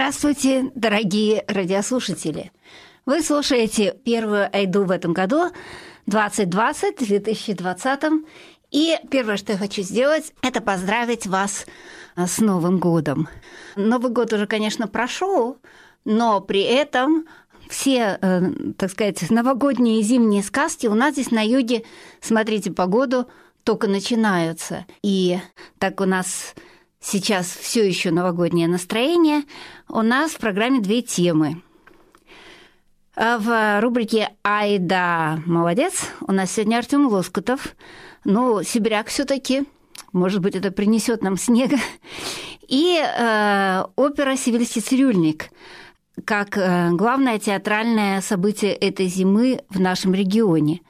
Здравствуйте, дорогие радиослушатели! Вы слушаете первую Айду в этом году, 2020, 2020. И первое, что я хочу сделать, это поздравить вас а, с Новым годом. Новый год уже, конечно, прошел, но при этом все, э, так сказать, новогодние и зимние сказки у нас здесь на юге, смотрите, погоду только начинаются. И так у нас сейчас все еще новогоднее настроение, у нас в программе две темы. А в рубрике «Айда, молодец» у нас сегодня Артем Лоскутов. Ну, сибиряк все таки может быть, это принесет нам снега. И э, опера «Сивильский цирюльник» как э, главное театральное событие этой зимы в нашем регионе.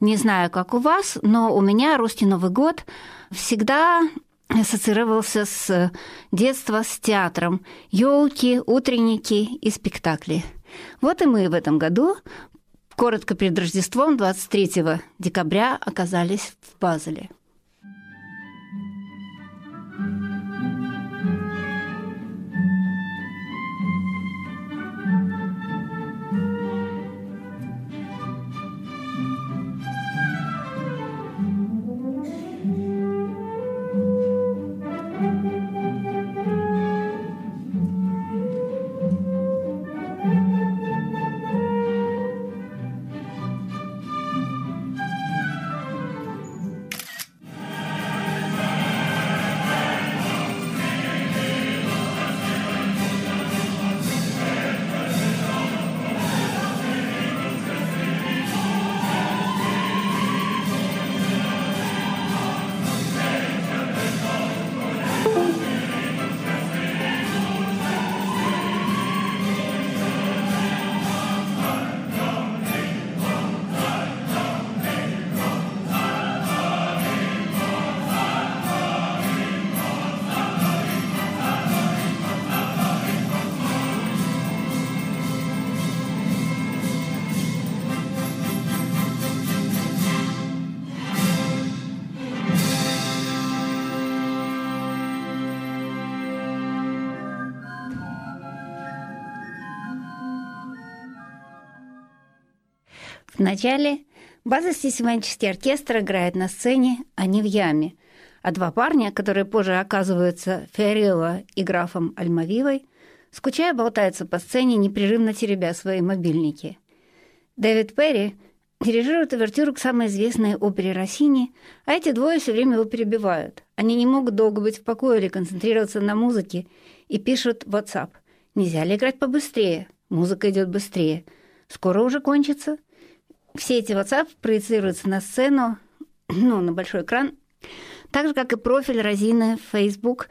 Не знаю, как у вас, но у меня русский Новый год всегда ассоциировался с детства с театром. Елки, утренники и спектакли. Вот и мы в этом году, коротко перед Рождеством, 23 декабря, оказались в Базеле. Вначале базовый симфонический оркестр играет на сцене, а не в яме, а два парня, которые позже оказываются Фиорелло и графом Альмавивой, скучая болтаются по сцене, непрерывно теребя свои мобильники. Дэвид Перри дирижирует овертюру к самой известной опере Россини, а эти двое все время его перебивают. Они не могут долго быть в покое или концентрироваться на музыке и пишут в WhatsApp. Нельзя ли играть побыстрее? Музыка идет быстрее. Скоро уже кончится все эти WhatsApp проецируются на сцену, ну, на большой экран, так же, как и профиль Розины в Facebook,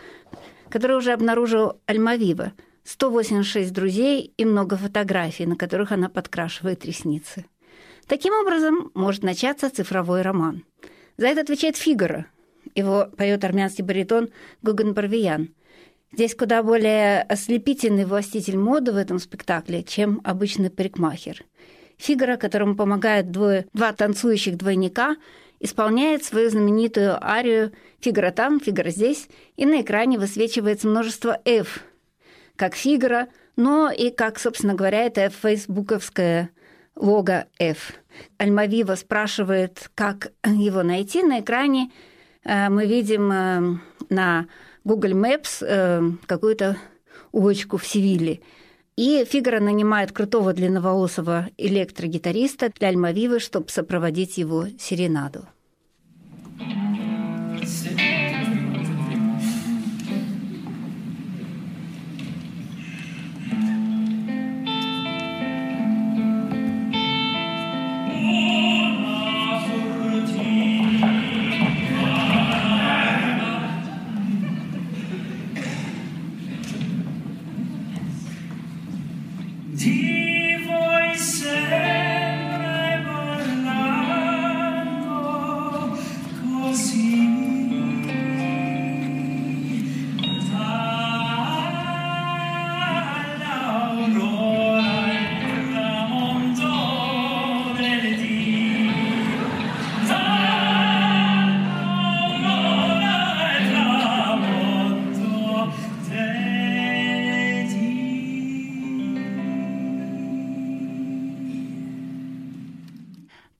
который уже обнаружил Альмавива. 186 друзей и много фотографий, на которых она подкрашивает ресницы. Таким образом, может начаться цифровой роман. За это отвечает Фигаро. Его поет армянский баритон Гуган Барвиян. Здесь куда более ослепительный властитель моды в этом спектакле, чем обычный парикмахер – Фигара, которому помогают двое, два танцующих двойника, исполняет свою знаменитую арию «Фигара там, Фигара здесь», и на экране высвечивается множество «F», как Фигара, но и как, собственно говоря, это фейсбуковское лого F. Альмавива спрашивает, как его найти. На экране э, мы видим э, на Google Maps э, какую-то улочку в Севиле – и Фигаро нанимает крутого длинноволосого электрогитариста для Альмавивы, чтобы сопроводить его серенаду.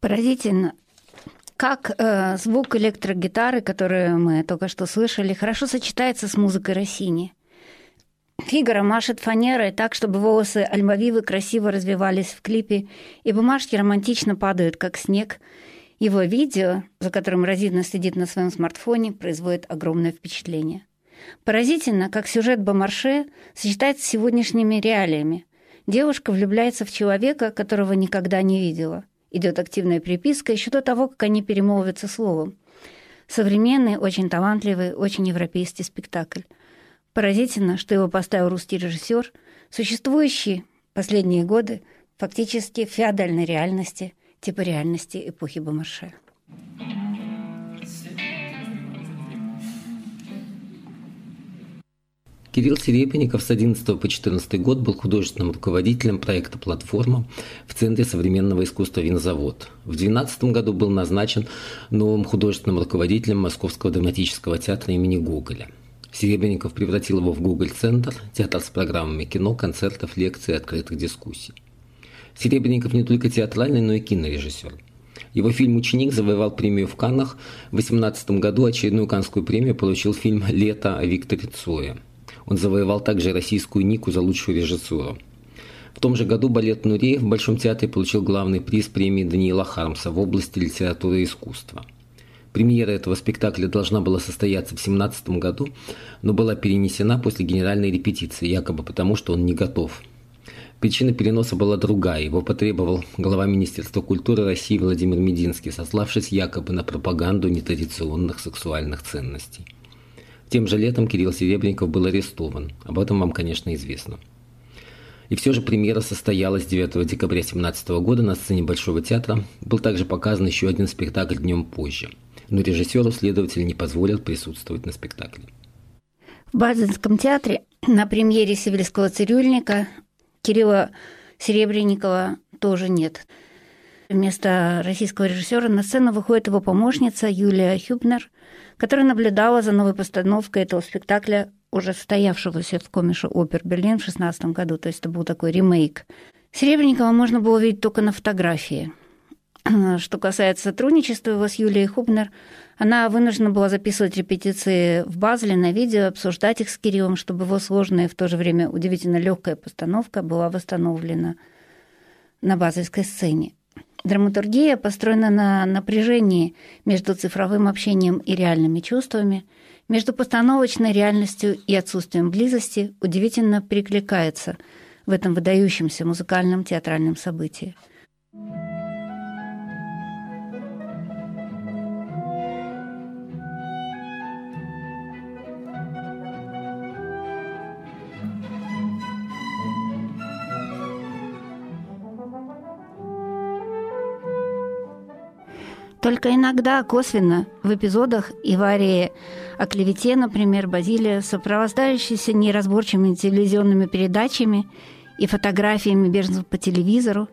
Поразительно, как э, звук электрогитары, который мы только что слышали, хорошо сочетается с музыкой Россини. Фигара машет фанерой так, чтобы волосы Альмавивы красиво развивались в клипе, и бумажки романтично падают, как снег. Его видео, за которым Розина сидит на своем смартфоне, производит огромное впечатление. Поразительно, как сюжет Бомарше сочетается с сегодняшними реалиями. Девушка влюбляется в человека, которого никогда не видела – идет активная переписка еще до того, как они перемолвятся словом. Современный, очень талантливый, очень европейский спектакль. Поразительно, что его поставил русский режиссер, существующий последние годы фактически в феодальной реальности, типа реальности эпохи Бомарше. Кирилл Серебренников с 11 по 14 год был художественным руководителем проекта «Платформа» в Центре современного искусства «Винзавод». В 2012 году был назначен новым художественным руководителем Московского драматического театра имени Гоголя. Серебренников превратил его в Гоголь-центр, театр с программами кино, концертов, лекций и открытых дискуссий. Серебренников не только театральный, но и кинорежиссер. Его фильм «Ученик» завоевал премию в Каннах. В 2018 году очередную канскую премию получил фильм «Лето» о Викторе Цое – он завоевал также российскую Нику за лучшую режиссуру. В том же году балет Нуреев в Большом театре получил главный приз премии Даниила Хармса в области литературы и искусства. Премьера этого спектакля должна была состояться в 2017 году, но была перенесена после генеральной репетиции, якобы потому, что он не готов. Причина переноса была другая. Его потребовал глава Министерства культуры России Владимир Мединский, сославшись якобы на пропаганду нетрадиционных сексуальных ценностей. Тем же летом Кирилл Серебренников был арестован. Об этом вам, конечно, известно. И все же премьера состоялась 9 декабря 2017 года на сцене Большого театра. Был также показан еще один спектакль днем позже. Но режиссеру следователь не позволил присутствовать на спектакле. В Базинском театре на премьере «Сибирского цирюльника» Кирилла Серебренникова тоже нет. Вместо российского режиссера на сцену выходит его помощница Юлия Хюбнер – которая наблюдала за новой постановкой этого спектакля, уже состоявшегося в Комише опер Берлин в 16 году, то есть это был такой ремейк. Серебренникова можно было увидеть только на фотографии. Что касается сотрудничества его с Юлией Хубнер, она вынуждена была записывать репетиции в Базеле на видео, обсуждать их с Кириллом, чтобы его сложная и в то же время удивительно легкая постановка была восстановлена на базельской сцене. Драматургия построена на напряжении между цифровым общением и реальными чувствами, между постановочной реальностью и отсутствием близости, удивительно перекликается в этом выдающемся музыкальном театральном событии. Только иногда косвенно в эпизодах Иварии о клевете, например, Базилия, сопровождающиеся неразборчивыми телевизионными передачами и фотографиями беженцев по телевизору,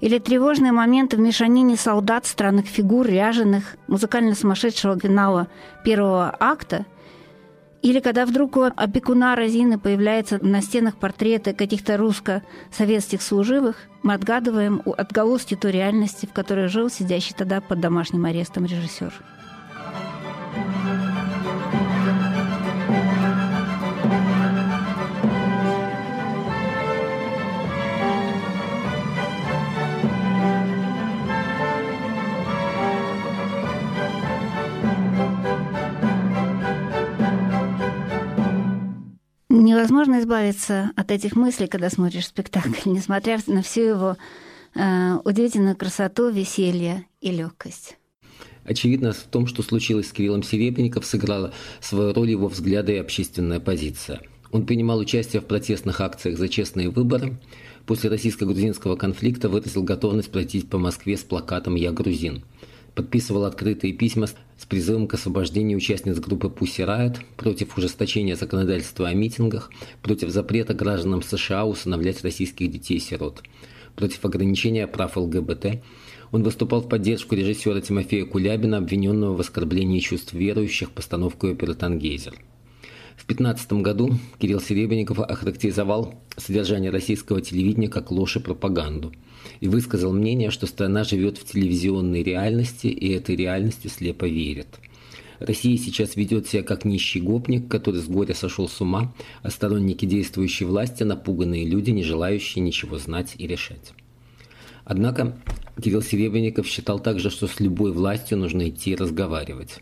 или тревожные моменты в мешанине солдат, странных фигур, ряженых, музыкально сумасшедшего финала первого акта – или когда вдруг у опекуна Розины появляются на стенах портреты каких-то русско-советских служивых, мы отгадываем отголоски той реальности, в которой жил сидящий тогда под домашним арестом режиссер. Невозможно избавиться от этих мыслей, когда смотришь спектакль, несмотря на всю его э, удивительную красоту, веселье и легкость. Очевидно, в том, что случилось с Кириллом Серебренников, сыграла свою роль его взгляды и общественная позиция. Он принимал участие в протестных акциях за честные выборы. После российско-грузинского конфликта выразил готовность пройтись по Москве с плакатом «Я грузин» подписывал открытые письма с призывом к освобождению участниц группы Pussy Riot против ужесточения законодательства о митингах, против запрета гражданам США усыновлять российских детей-сирот, против ограничения прав ЛГБТ. Он выступал в поддержку режиссера Тимофея Кулябина, обвиненного в оскорблении чувств верующих постановкой оперы «Тангейзер». В 2015 году Кирилл Серебренников охарактеризовал содержание российского телевидения как ложь и пропаганду и высказал мнение, что страна живет в телевизионной реальности и этой реальности слепо верит. Россия сейчас ведет себя как нищий гопник, который с горя сошел с ума, а сторонники действующей власти – напуганные люди, не желающие ничего знать и решать. Однако Кирилл Серебренников считал также, что с любой властью нужно идти и разговаривать.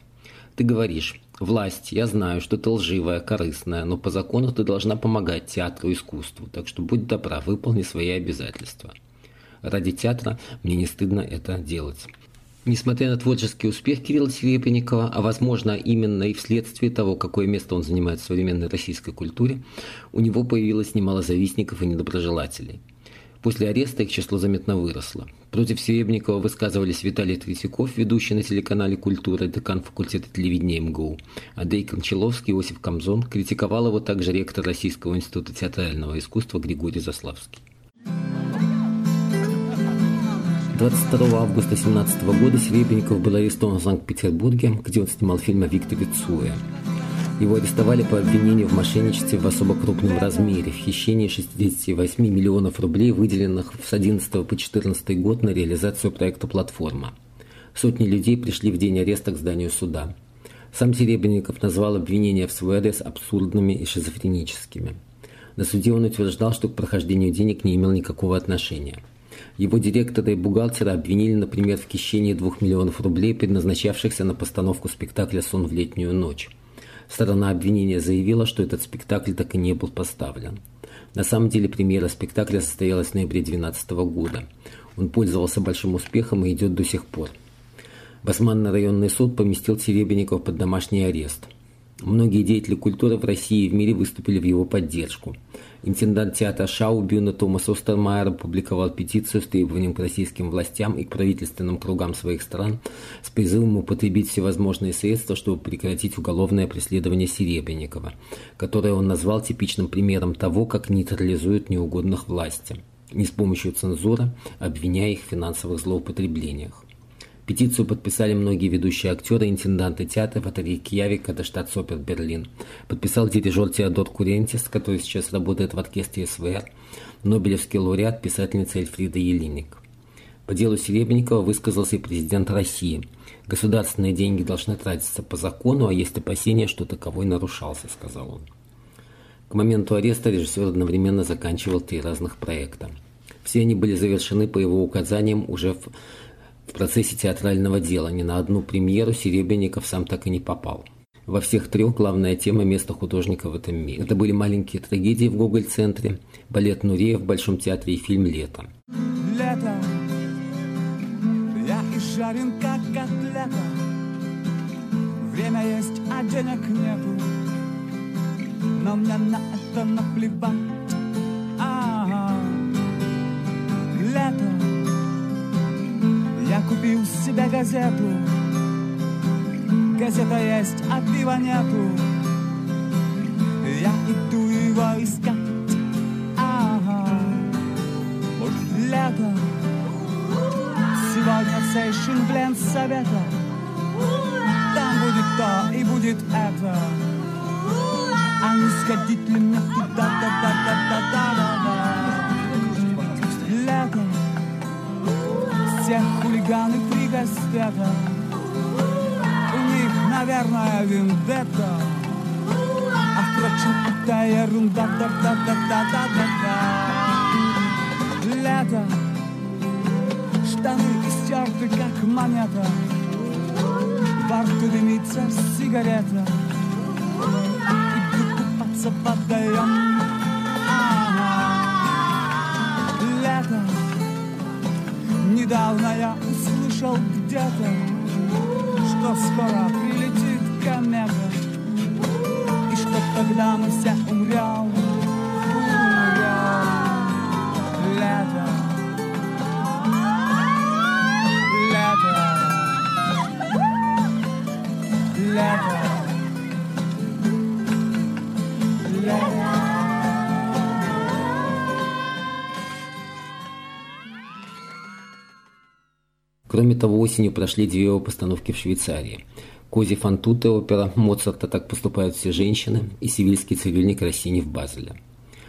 Ты говоришь, власть, я знаю, что ты лживая, корыстная, но по закону ты должна помогать театру и искусству, так что будь добра, выполни свои обязательства. Ради театра мне не стыдно это делать. Несмотря на творческий успех Кирилла Серебренникова, а возможно именно и вследствие того, какое место он занимает в современной российской культуре, у него появилось немало завистников и недоброжелателей. После ареста их число заметно выросло. Против Серебренникова высказывались Виталий Третьяков, ведущий на телеканале «Культура», декан факультета телевидения МГУ. Андрей Кончаловский, Иосиф Камзон. Критиковал его также ректор Российского института театрального искусства Григорий Заславский. 22 августа 2017 года Серебренников был арестован в Санкт-Петербурге, где он снимал фильм о Викторе Цуе. Его арестовали по обвинению в мошенничестве в особо крупном размере, в хищении 68 миллионов рублей, выделенных с 11 по 14 год на реализацию проекта «Платформа». Сотни людей пришли в день ареста к зданию суда. Сам Серебренников назвал обвинения в свой адрес абсурдными и шизофреническими. На суде он утверждал, что к прохождению денег не имел никакого отношения – его директора и бухгалтера обвинили, например, в хищении 2 миллионов рублей, предназначавшихся на постановку спектакля «Сон в летнюю ночь». Сторона обвинения заявила, что этот спектакль так и не был поставлен. На самом деле премьера спектакля состоялась в ноябре 2012 года. Он пользовался большим успехом и идет до сих пор. Басманный районный суд поместил Серебренников под домашний арест. Многие деятели культуры в России и в мире выступили в его поддержку. Интендант театра Шаубюна Томас Остермайер опубликовал петицию с требованием к российским властям и к правительственным кругам своих стран с призывом употребить всевозможные средства, чтобы прекратить уголовное преследование Серебренникова, которое он назвал типичным примером того, как нейтрализуют неугодных власти, не с помощью цензуры, обвиняя их в финансовых злоупотреблениях. Петицию подписали многие ведущие актеры интенданты театров от Рейкьявика до Штатсопер Берлин. Подписал дирижер Теодор Курентис, который сейчас работает в оркестре СВР, Нобелевский лауреат, писательница Эльфрида Елиник. По делу Серебренникова высказался и президент России. Государственные деньги должны тратиться по закону, а есть опасения, что таковой нарушался, сказал он. К моменту ареста режиссер одновременно заканчивал три разных проекта. Все они были завершены по его указаниям уже в в процессе театрального дела ни на одну премьеру Серебренников сам так и не попал. Во всех трех главная тема – место художника в этом мире. Это были маленькие трагедии в Гоголь-центре, балет Нурея в Большом театре и фильм «Лето». Лето, я и жарен, как котлета. Время есть, а денег нету. Но мне на это наплевать. Ага. Лето, я купил себе газету. Газета есть, а пива нету. Я иду его искать. Ага. Лето? Сегодня в Сейшин Бленд совета. Там будет то и будет это. А не сходить ли мне туда, всех хулиганы пригостята. У них, наверное, вендетта. А впрочем, это ерунда, да да да да да да да Лето, штаны истерты, как монета. В дымится сигарета. И будто под где-то, что скоро прилетит комета, и что тогда мы все умрем, того, осенью прошли две его постановки в Швейцарии. Кози Фантуте опера Моцарта «Так поступают все женщины» и «Сивильский цирюльник Россини в Базеле».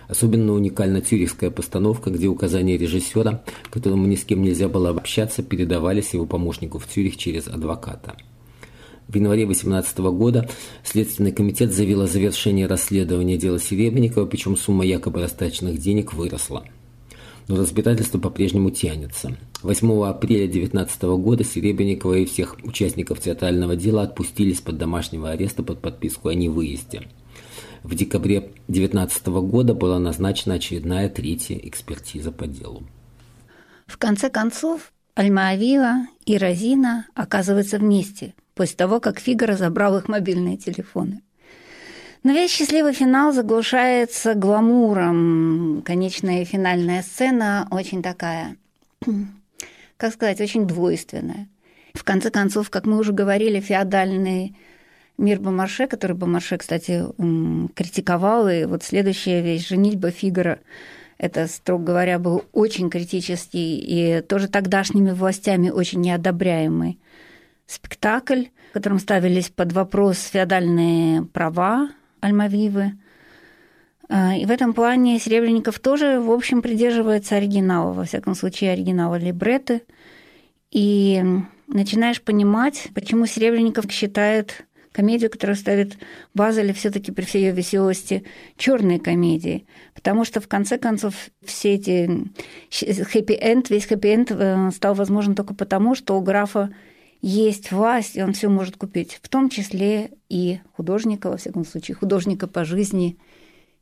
Особенно уникальна цюрихская постановка, где указания режиссера, которому ни с кем нельзя было общаться, передавались его помощнику в Цюрих через адвоката. В январе 2018 года Следственный комитет заявил о завершении расследования дела Серебренникова, причем сумма якобы растаченных денег выросла. Но разбирательство по-прежнему тянется. 8 апреля 2019 года Серебренникова и всех участников театрального дела отпустили из-под домашнего ареста под подписку о невыезде. В декабре 2019 года была назначена очередная третья экспертиза по делу. В конце концов, Альма-Авива и Розина оказываются вместе – после того, как Фигаро забрал их мобильные телефоны. Но весь счастливый финал заглушается гламуром. Конечная и финальная сцена очень такая, как сказать, очень двойственная. В конце концов, как мы уже говорили, феодальный мир Бомарше, который Бомарше, кстати, критиковал, и вот следующая вещь «Женитьба Фигара» это, строго говоря, был очень критический и тоже тогдашними властями очень неодобряемый спектакль, в котором ставились под вопрос феодальные права Альмавивы. А, и в этом плане Серебренников тоже, в общем, придерживается оригинала, во всяком случае, оригинала либреты. И начинаешь понимать, почему Серебренников считает комедию, которую ставит Базель, все-таки при всей ее веселости, черной комедией. Потому что, в конце концов, все эти хэппи-энд, весь хэппи-энд э, стал возможен только потому, что у графа есть власть, и он все может купить, в том числе и художника, во всяком случае, художника по жизни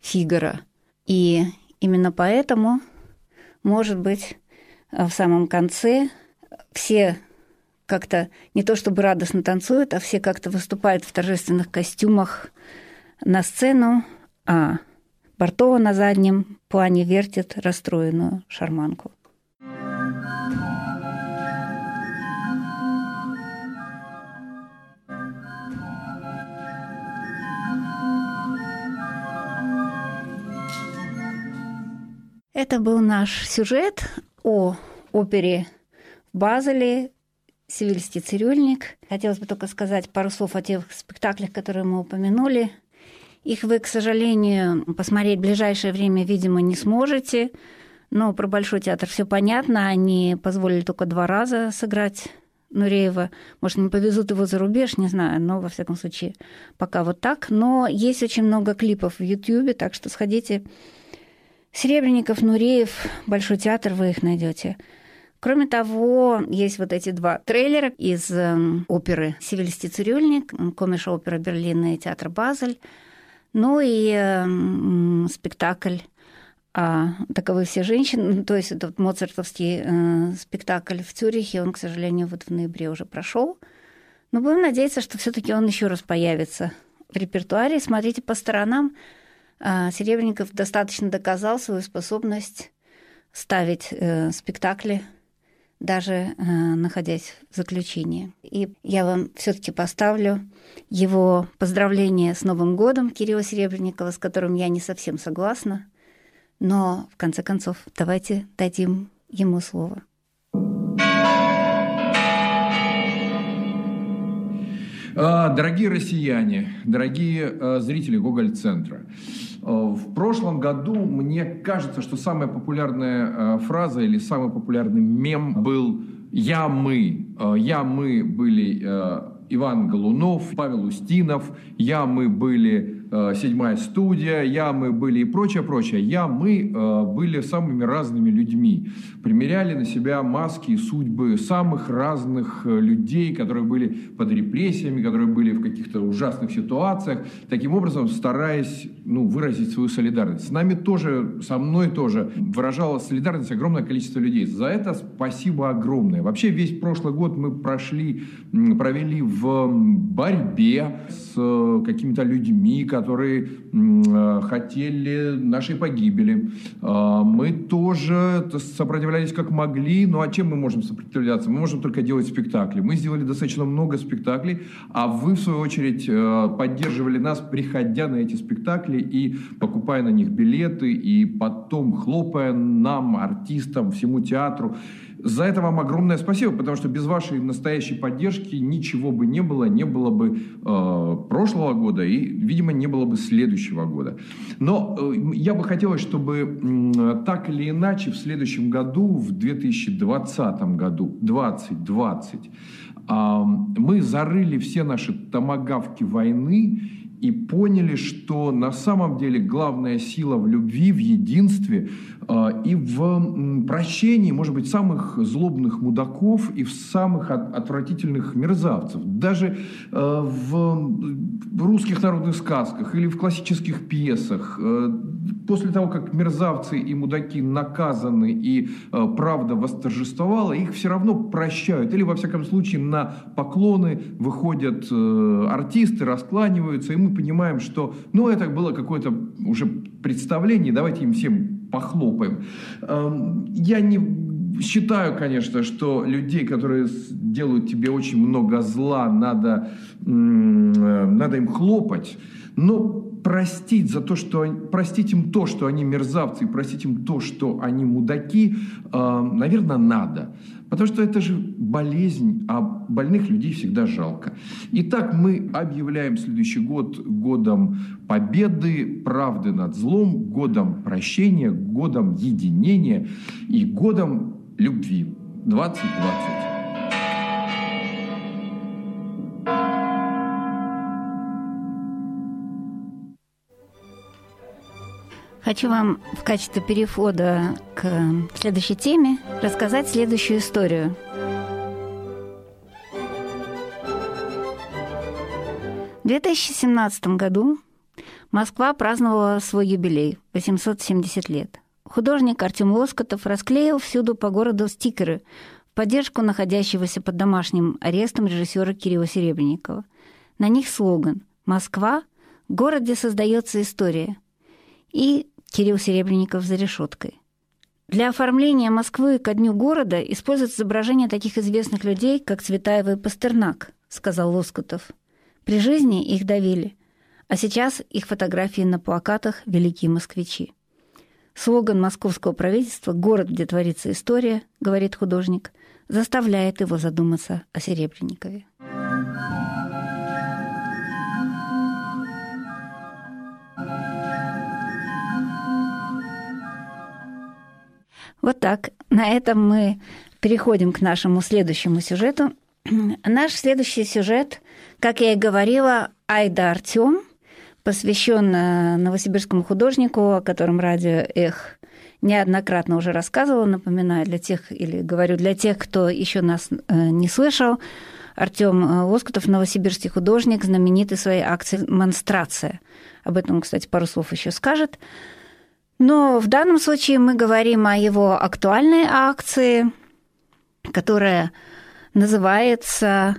Фигара. И именно поэтому, может быть, в самом конце все как-то не то чтобы радостно танцуют, а все как-то выступают в торжественных костюмах на сцену, а Бартова на заднем плане вертит расстроенную шарманку. Это был наш сюжет о опере в Базеле «Севильский цирюльник». Хотелось бы только сказать пару слов о тех спектаклях, которые мы упомянули. Их вы, к сожалению, посмотреть в ближайшее время, видимо, не сможете. Но про Большой театр все понятно. Они позволили только два раза сыграть Нуреева. Может, не повезут его за рубеж, не знаю, но, во всяком случае, пока вот так. Но есть очень много клипов в Ютьюбе, так что сходите Серебренников, Нуреев, Большой театр, вы их найдете. Кроме того, есть вот эти два трейлера из э, оперы «Сивильский цирюльник», комиша опера Берлина и театр Базель, ну и э, спектакль а таковы все женщины, то есть этот моцартовский э, спектакль в Цюрихе, он, к сожалению, вот в ноябре уже прошел. Но будем надеяться, что все-таки он еще раз появится в репертуаре. Смотрите по сторонам. А, Серебренников достаточно доказал свою способность ставить э, спектакли, даже э, находясь в заключении. И я вам все-таки поставлю его поздравление с Новым годом Кирилла Серебренникова, с которым я не совсем согласна. Но, в конце концов, давайте дадим ему слово. Дорогие россияне, дорогие а, зрители Гоголь-центра, а, в прошлом году мне кажется, что самая популярная фраза или самый популярный мем был «Я мы». «Я мы» были Иван Голунов, Павел Устинов, «Я мы» были Э, седьмая студия, я, мы были и прочее, прочее. Я, мы э, были самыми разными людьми. Примеряли на себя маски и судьбы самых разных э, людей, которые были под репрессиями, которые были в каких-то ужасных ситуациях, таким образом стараясь ну, выразить свою солидарность. С нами тоже, со мной тоже выражала солидарность огромное количество людей. За это спасибо огромное. Вообще весь прошлый год мы прошли, провели в борьбе с какими-то людьми, которые э, хотели нашей погибели. А, мы тоже сопротивлялись как могли, ну а чем мы можем сопротивляться? Мы можем только делать спектакли. Мы сделали достаточно много спектаклей, а вы, в свою очередь, э, поддерживали нас, приходя на эти спектакли и покупая на них билеты, и потом хлопая нам, артистам, всему театру за это вам огромное спасибо, потому что без вашей настоящей поддержки ничего бы не было, не было бы э, прошлого года и, видимо, не было бы следующего года. Но э, я бы хотел, чтобы э, так или иначе в следующем году, в 2020 году, 2020, э, мы зарыли все наши томогавки войны и поняли, что на самом деле главная сила в любви, в единстве э, и в прощении, может быть, самых злобных мудаков и в самых от, отвратительных мерзавцев. Даже э, в русских народных сказках или в классических пьесах, э, после того, как мерзавцы и мудаки наказаны и э, правда восторжествовала, их все равно прощают. Или, во всяком случае, на поклоны выходят э, артисты, раскланиваются, и мы понимаем, что, ну, это было какое-то уже представление, давайте им всем похлопаем. Эм, я не считаю, конечно, что людей, которые делают тебе очень много зла, надо, э, надо им хлопать, но простить за то, что простить им то, что они мерзавцы, и простить им то, что они мудаки, э, наверное, надо. Потому что это же болезнь, а больных людей всегда жалко. Итак, мы объявляем следующий год годом победы, правды над злом, годом прощения, годом единения и годом любви 2020. Хочу вам в качестве перехода к следующей теме рассказать следующую историю. В 2017 году Москва праздновала свой юбилей – 870 лет. Художник Артем Лоскотов расклеил всюду по городу стикеры в поддержку находящегося под домашним арестом режиссера Кирилла Серебренникова. На них слоган «Москва – в городе создается история». И Кирилл Серебренников за решеткой. Для оформления Москвы ко дню города используют изображения таких известных людей, как Цветаева и Пастернак, сказал Лоскутов. При жизни их давили, а сейчас их фотографии на плакатах «Великие москвичи». Слоган московского правительства «Город, где творится история», говорит художник, заставляет его задуматься о Серебренникове. Вот так. На этом мы переходим к нашему следующему сюжету. Наш следующий сюжет, как я и говорила, Айда Артем, посвящен новосибирскому художнику, о котором радио «Эх» неоднократно уже рассказывала, напоминаю для тех, или говорю для тех, кто еще нас э, не слышал, Артем э, Лоскутов, новосибирский художник, знаменитый своей акцией «Монстрация». Об этом, кстати, пару слов еще скажет. Но в данном случае мы говорим о его актуальной акции, которая называется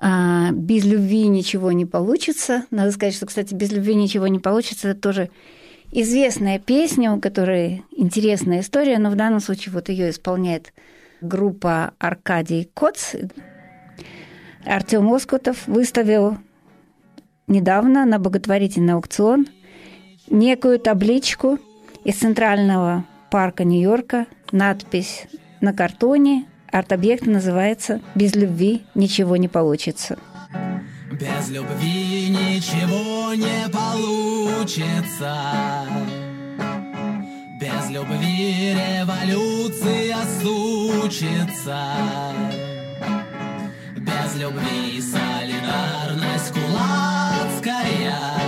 а, «Без любви ничего не получится». Надо сказать, что, кстати, «Без любви ничего не получится» – это тоже известная песня, у которой интересная история, но в данном случае вот ее исполняет группа Аркадий Коц. Артем Оскутов выставил недавно на благотворительный аукцион некую табличку – из Центрального парка Нью-Йорка надпись на картоне. Арт-объект называется «Без любви ничего не получится». Без любви ничего не получится. Без любви революция случится. Без любви солидарность кулацкая.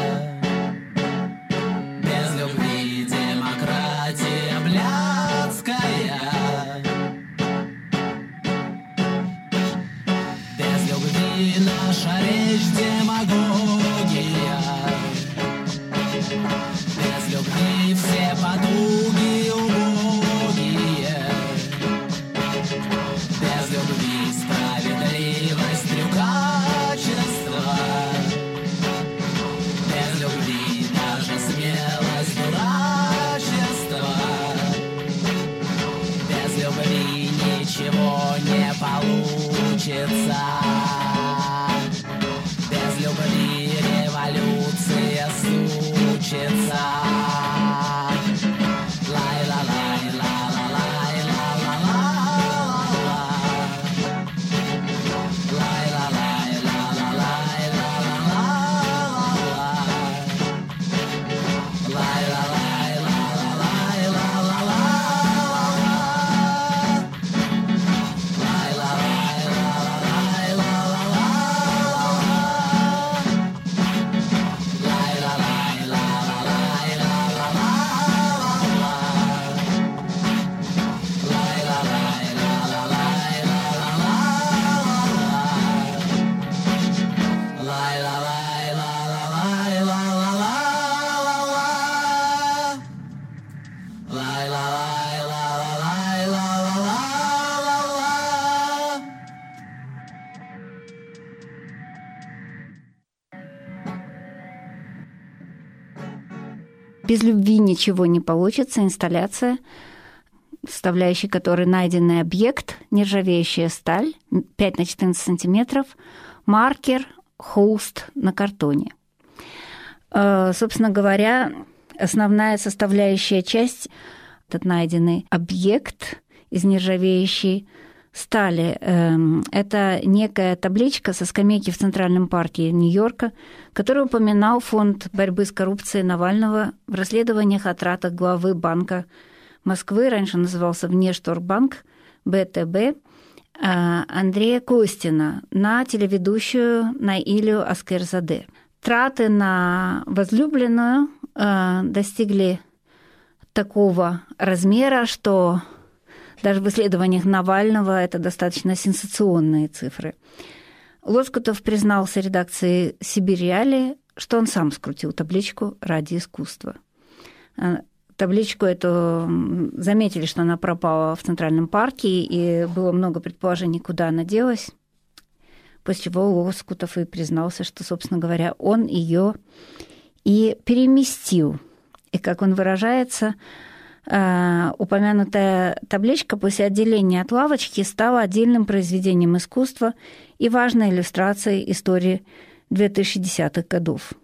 Без любви ничего не получится. Инсталляция, составляющей которой найденный объект, нержавеющая сталь, 5 на 14 сантиметров, маркер, холст на картоне. Э, собственно говоря, основная составляющая часть этот найденный объект из нержавеющей стали. Эм, это некая табличка со скамейки в Центральном парке Нью-Йорка, который упоминал фонд борьбы с коррупцией Навального в расследованиях о тратах главы Банка Москвы, раньше назывался Внешторгбанк, БТБ, э, Андрея Костина на телеведущую Наилю Аскерзаде. Траты на возлюбленную э, достигли такого размера, что даже в исследованиях Навального это достаточно сенсационные цифры. Лоскутов признался редакции «Сибириали», что он сам скрутил табличку ради искусства. А, табличку эту заметили, что она пропала в Центральном парке, и было много предположений, куда она делась. После чего Лоскутов и признался, что, собственно говоря, он ее и переместил. И, как он выражается, Э, упомянутая табличка после отделения от лавочки стала отдельным произведением искусства и важной иллюстрацией истории 2010-х годов.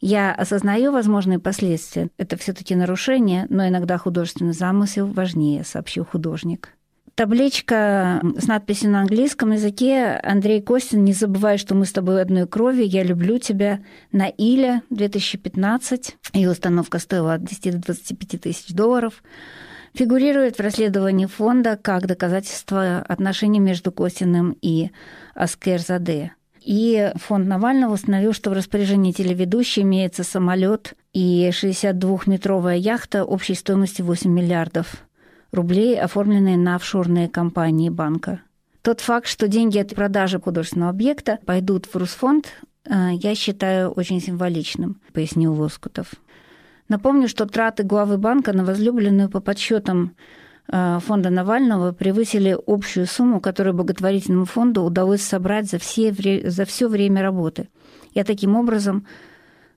Я осознаю возможные последствия. Это все таки нарушение, но иногда художественный замысел важнее, сообщил художник табличка с надписью на английском языке «Андрей Костин, не забывай, что мы с тобой одной крови, я люблю тебя» на Иля 2015. Ее установка стоила от 10 до 25 тысяч долларов. Фигурирует в расследовании фонда как доказательство отношений между Костиным и Аскерзаде. И фонд Навального установил, что в распоряжении телеведущей имеется самолет и 62-метровая яхта общей стоимостью 8 миллиардов рублей, оформленные на офшорные компании банка. Тот факт, что деньги от продажи художественного объекта пойдут в Русфонд, э, я считаю очень символичным, пояснил Лоскутов. Напомню, что траты главы банка на возлюбленную по подсчетам э, фонда Навального превысили общую сумму, которую благотворительному фонду удалось собрать за, все, за все время работы. Я таким образом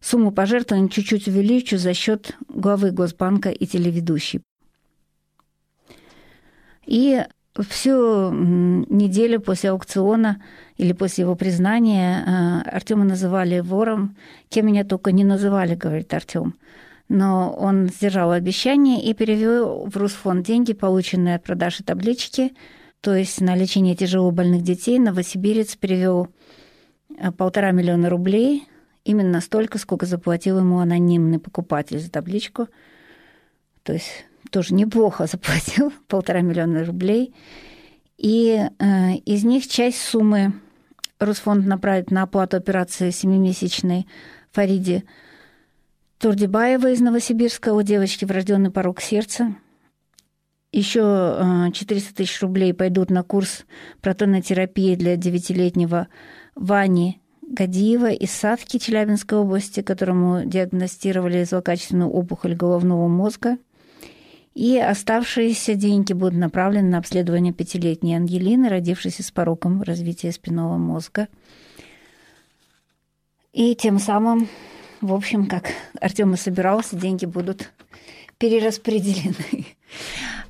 сумму пожертвований чуть-чуть увеличу за счет главы Госбанка и телеведущей. И всю неделю после аукциона или после его признания э, Артема называли вором. Кем меня только не называли, говорит Артем. Но он сдержал обещание и перевел в Русфонд деньги, полученные от продажи таблички, то есть на лечение тяжело больных детей. Новосибирец перевел э, полтора миллиона рублей, именно столько, сколько заплатил ему анонимный покупатель за табличку. То есть тоже неплохо заплатил, полтора миллиона рублей. И э, из них часть суммы Росфонд направит на оплату операции семимесячной Фариде Турдибаева из Новосибирска. У девочки врожденный порог сердца. Еще 400 э, тысяч рублей пойдут на курс протонной терапии для девятилетнего Вани Гадиева из Савки Челябинской области, которому диагностировали злокачественную опухоль головного мозга – и оставшиеся деньги будут направлены на обследование пятилетней Ангелины, родившейся с пороком развития спинного мозга. И тем самым, в общем, как Артем и собирался, деньги будут перераспределены.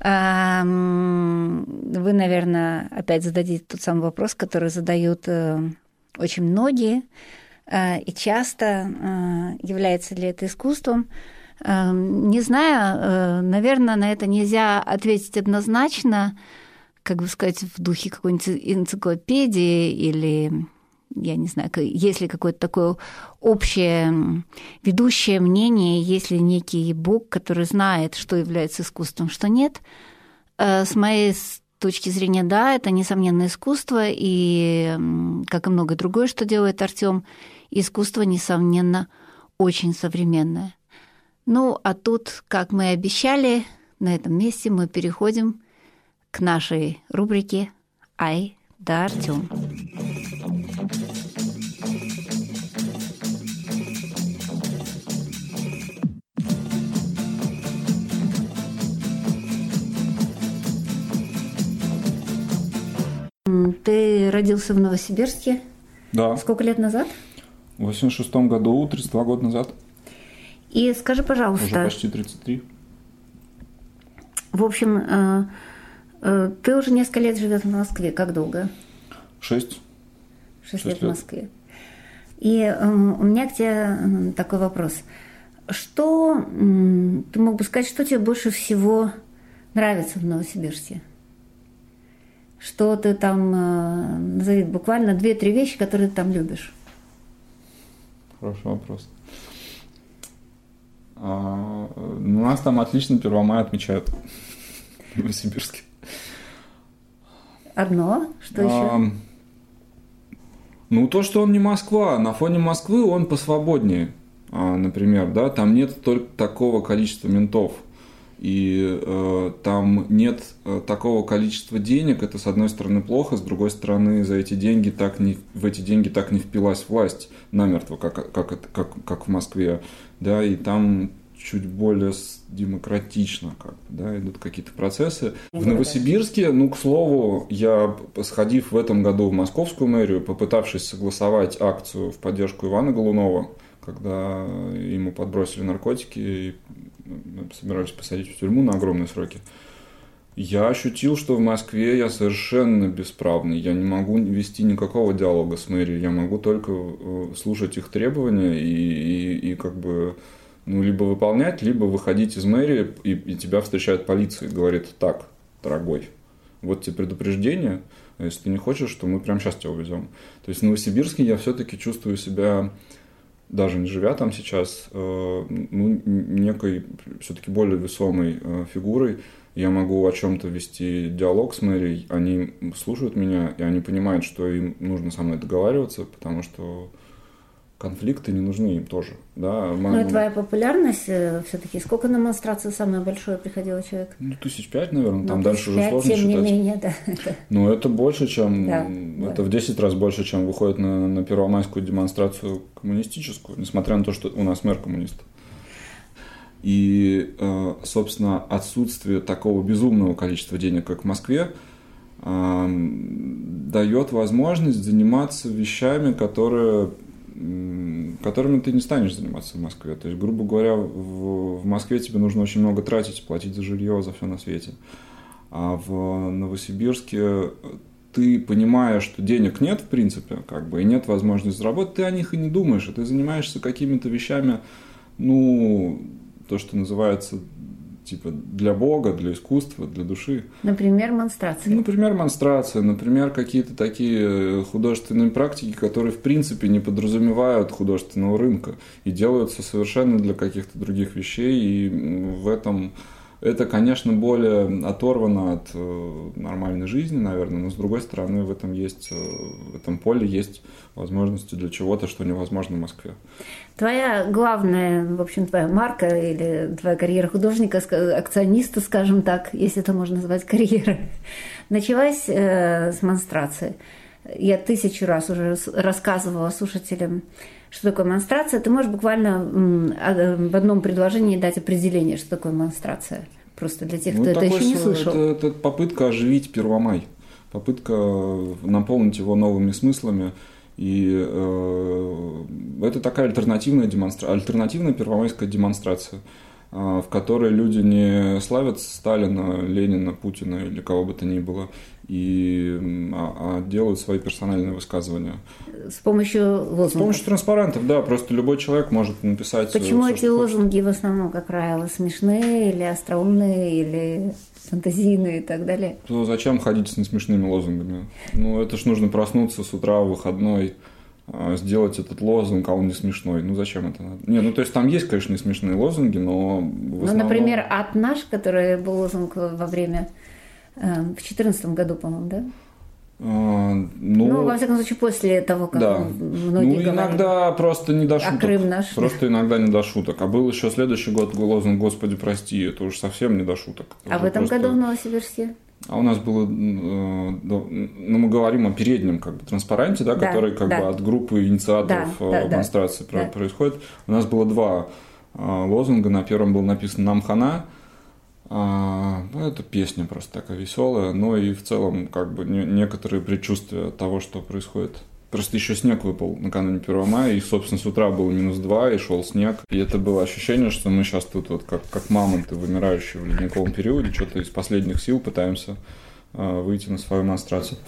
Вы, наверное, опять зададите тот самый вопрос, который задают э, очень многие, э, и часто э, является ли это искусством. Эм, не знаю, э, наверное, на это нельзя ответить однозначно, как бы сказать, в духе какой-нибудь энциклопедии или я не знаю, есть ли какое-то такое общее ведущее мнение, есть ли некий Бог, который знает, что является искусством, что нет. Э, с моей точки зрения, да, это несомненно искусство, и, как и многое другое, что делает Артем, искусство, несомненно, очень современное. Ну, а тут, как мы и обещали, на этом месте мы переходим к нашей рубрике «Ай да Артем». Ты родился в Новосибирске? Да. Сколько лет назад? В 86 году, 32 года назад. И скажи, пожалуйста... Уже почти 33. В общем, э, э, ты уже несколько лет живешь в Москве. Как долго? Шесть. Шесть лет в Москве. И э, у меня к тебе такой вопрос. Что ты мог бы сказать, что тебе больше всего нравится в Новосибирске? Что ты там, назови буквально две-три вещи, которые ты там любишь? Хороший вопрос. А, ну, у нас там отлично Первомай отмечают в Новосибирске. Одно? Что а, еще? Ну, то, что он не Москва. На фоне Москвы он посвободнее, а, например, да, там нет только такого количества ментов. И э, там нет э, такого количества денег, это с одной стороны плохо, с другой стороны за эти деньги так не, в эти деньги так не впилась власть намертво, как, как, как, как в Москве, да, и там чуть более демократично, как да, идут какие-то процессы. В Новосибирске, ну, к слову, я, сходив в этом году в московскую мэрию, попытавшись согласовать акцию в поддержку Ивана Голунова, когда ему подбросили наркотики и собирались посадить в тюрьму на огромные сроки, я ощутил, что в Москве я совершенно бесправный. Я не могу вести никакого диалога с мэрией. Я могу только э, слушать их требования и, и, и как бы ну, либо выполнять, либо выходить из мэрии, и, и тебя встречает полиция и говорит, так, дорогой, вот тебе предупреждение, если ты не хочешь, то мы прямо сейчас тебя увезем. То есть в Новосибирске я все-таки чувствую себя, даже не живя там сейчас, э, ну, некой все-таки более весомой э, фигурой. Я могу о чем-то вести диалог с мэрией, они слушают меня, и они понимают, что им нужно со мной договариваться, потому что конфликты не нужны им тоже. Да, мы... Ну и твоя популярность э, все-таки, сколько на демонстрацию самое большое приходило человек? Ну, тысяч пять, наверное, там ну, дальше уже сложно тем считать. не менее, да. Ну, это больше, чем, да, это да. в 10 раз больше, чем выходит на, на первомайскую демонстрацию коммунистическую, несмотря на то, что у нас мэр коммунист. И, э, собственно, отсутствие такого безумного количества денег, как в Москве, дает возможность заниматься вещами, которые которыми ты не станешь заниматься в Москве. То есть, грубо говоря, в, в Москве тебе нужно очень много тратить, платить за жилье, за все на свете. А в Новосибирске ты понимаешь, что денег нет, в принципе, как бы, и нет возможности заработать, ты о них и не думаешь, и ты занимаешься какими-то вещами, ну, то, что называется типа для Бога, для искусства, для души. Например, монстрация. Например, монстрация, например, какие-то такие художественные практики, которые в принципе не подразумевают художественного рынка и делаются совершенно для каких-то других вещей, и в этом это, конечно, более оторвано от э, нормальной жизни, наверное, но с другой стороны в этом есть, э, в этом поле есть возможности для чего-то, что невозможно в Москве. Твоя главная, в общем, твоя марка или твоя карьера художника, акциониста, скажем так, если это можно назвать карьерой, началась э, с монстрации. Я тысячу раз уже рассказывала слушателям, что такое монстрация. Ты можешь буквально а, в одном предложении дать определение, что такое монстрация? Просто для тех, ну, кто это еще не слышал. Это, это попытка оживить Первомай, попытка наполнить его новыми смыслами. И э, это такая альтернативная демонстрация, альтернативная первомайская демонстрация, в которой люди не славят Сталина, Ленина, Путина или кого бы то ни было, и, а, а делают свои персональные высказывания. С помощью лозунгов? С помощью транспарантов, да. Просто любой человек может написать... Почему все, эти лозунги хочет. в основном, как правило, смешные или остроумные, или фантазийные и так далее? То зачем ходить с несмешными лозунгами? Ну, это ж нужно проснуться с утра выходной, а, сделать этот лозунг, а он не смешной. Ну, зачем это надо? Не, ну, то есть там есть, конечно, смешные лозунги, но ну, основном... Ну, например, «От наш», который был лозунг во время Э, в 2014 году, по-моему, да? А, ну, ну, во всяком случае, после того, как да. многие Ну, иногда просто не до шуток. А Крым наш. Просто иногда не до шуток. А был еще следующий год лозунг «Господи, прости», это уже совсем не до шуток. Это а в этом просто... году в Новосибирске? А у нас было, э, ну, мы говорим о переднем как бы транспаранте, да, да который как да. бы от группы инициаторов да, да, демонстрации да. происходит. У нас было два э, лозунга. На первом был написан «Нам хана», а, ну, это песня просто такая веселая, но и в целом как бы не, некоторые предчувствия того, что происходит Просто еще снег выпал накануне 1 мая, и, собственно, с утра было минус 2, и шел снег. И это было ощущение, что мы сейчас тут вот как, как мамонты, вымирающие в ледниковом периоде, что-то из последних сил пытаемся э, выйти на свою монстрацию.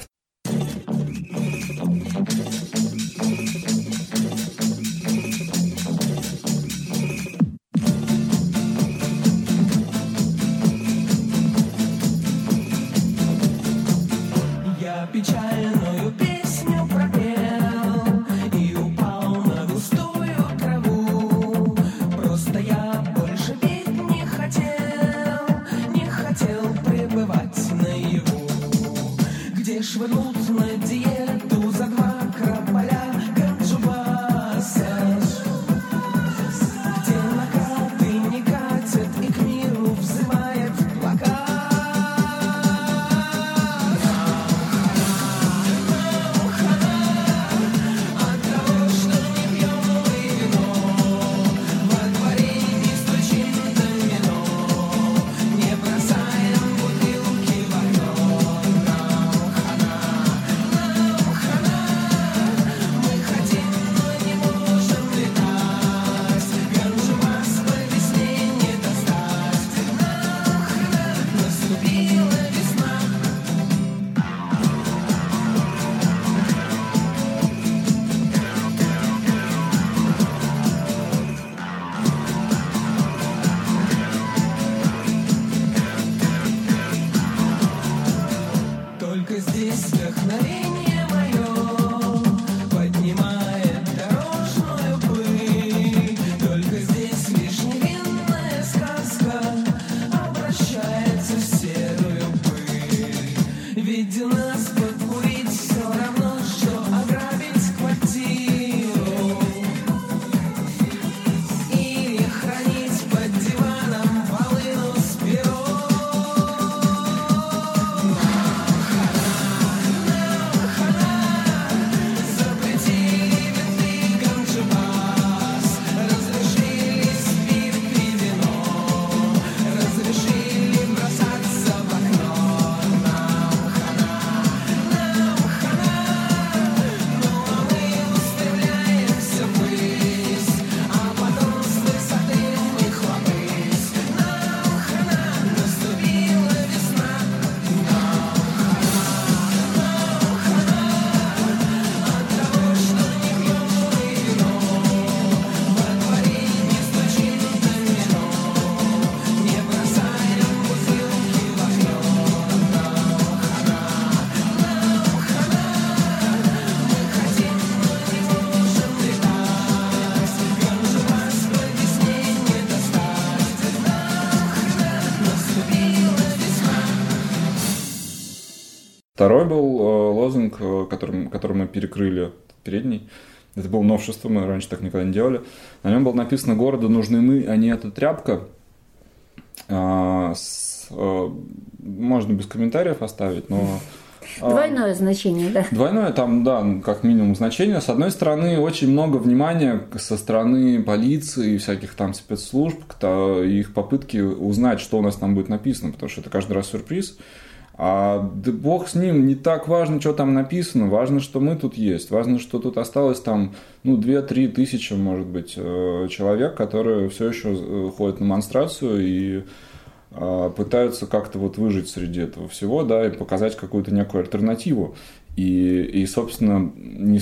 Которым, который мы перекрыли передний. Это было новшество, мы раньше так никогда не делали. На нем было написано «Городу нужны мы, а не эта тряпка». А, с, а, можно без комментариев оставить, но... Двойное значение, да. Двойное там, да, как минимум значение. С одной стороны, очень много внимания со стороны полиции и всяких там спецслужб, их попытки узнать, что у нас там будет написано, потому что это каждый раз сюрприз. А да бог с ним, не так важно, что там написано, важно, что мы тут есть, важно, что тут осталось там, ну, 2-3 тысячи, может быть, э, человек, которые все еще э, ходят на монстрацию и а, пытаются как-то вот выжить среди этого всего, да, и показать какую-то некую альтернативу. И, и собственно, не,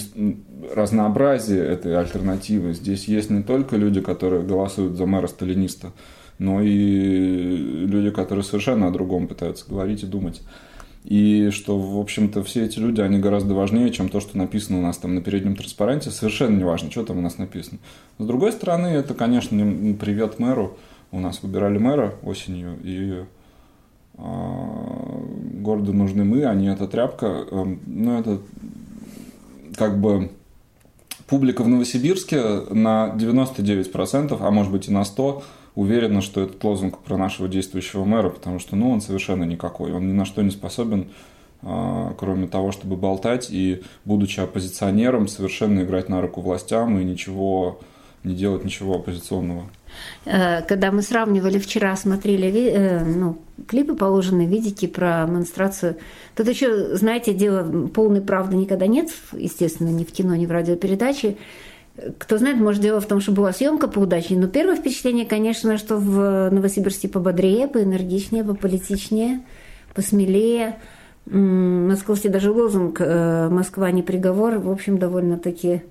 разнообразие этой альтернативы. Здесь есть не только люди, которые голосуют за мэра сталиниста, но и люди, которые совершенно о другом пытаются говорить и думать. И что, в общем-то, все эти люди, они гораздо важнее, чем то, что написано у нас там на переднем транспаранте. Совершенно не важно, что там у нас написано. С другой стороны, это, конечно, привет мэру. У нас выбирали мэра осенью, и э, городу нужны мы, а не эта тряпка. Э, ну, это как бы публика в Новосибирске на 99%, а может быть и на 100%, уверена, что этот лозунг про нашего действующего мэра, потому что ну, он совершенно никакой. Он ни на что не способен, а, кроме того, чтобы болтать и, будучи оппозиционером, совершенно играть на руку властям и ничего не делать ничего оппозиционного. Э, когда мы сравнивали вчера, смотрели э, ну, клипы положены, видите, про монстрацию. Тут еще, знаете, дело полной правды никогда нет, естественно, ни в кино, ни в радиопередаче. Кто знает, может, дело в том, что была съемка поудачнее. Но первое впечатление, конечно, что в Новосибирске пободрее, поэнергичнее, пополитичнее, посмелее. Московский даже лозунг э, «Москва не приговор», в общем, довольно-таки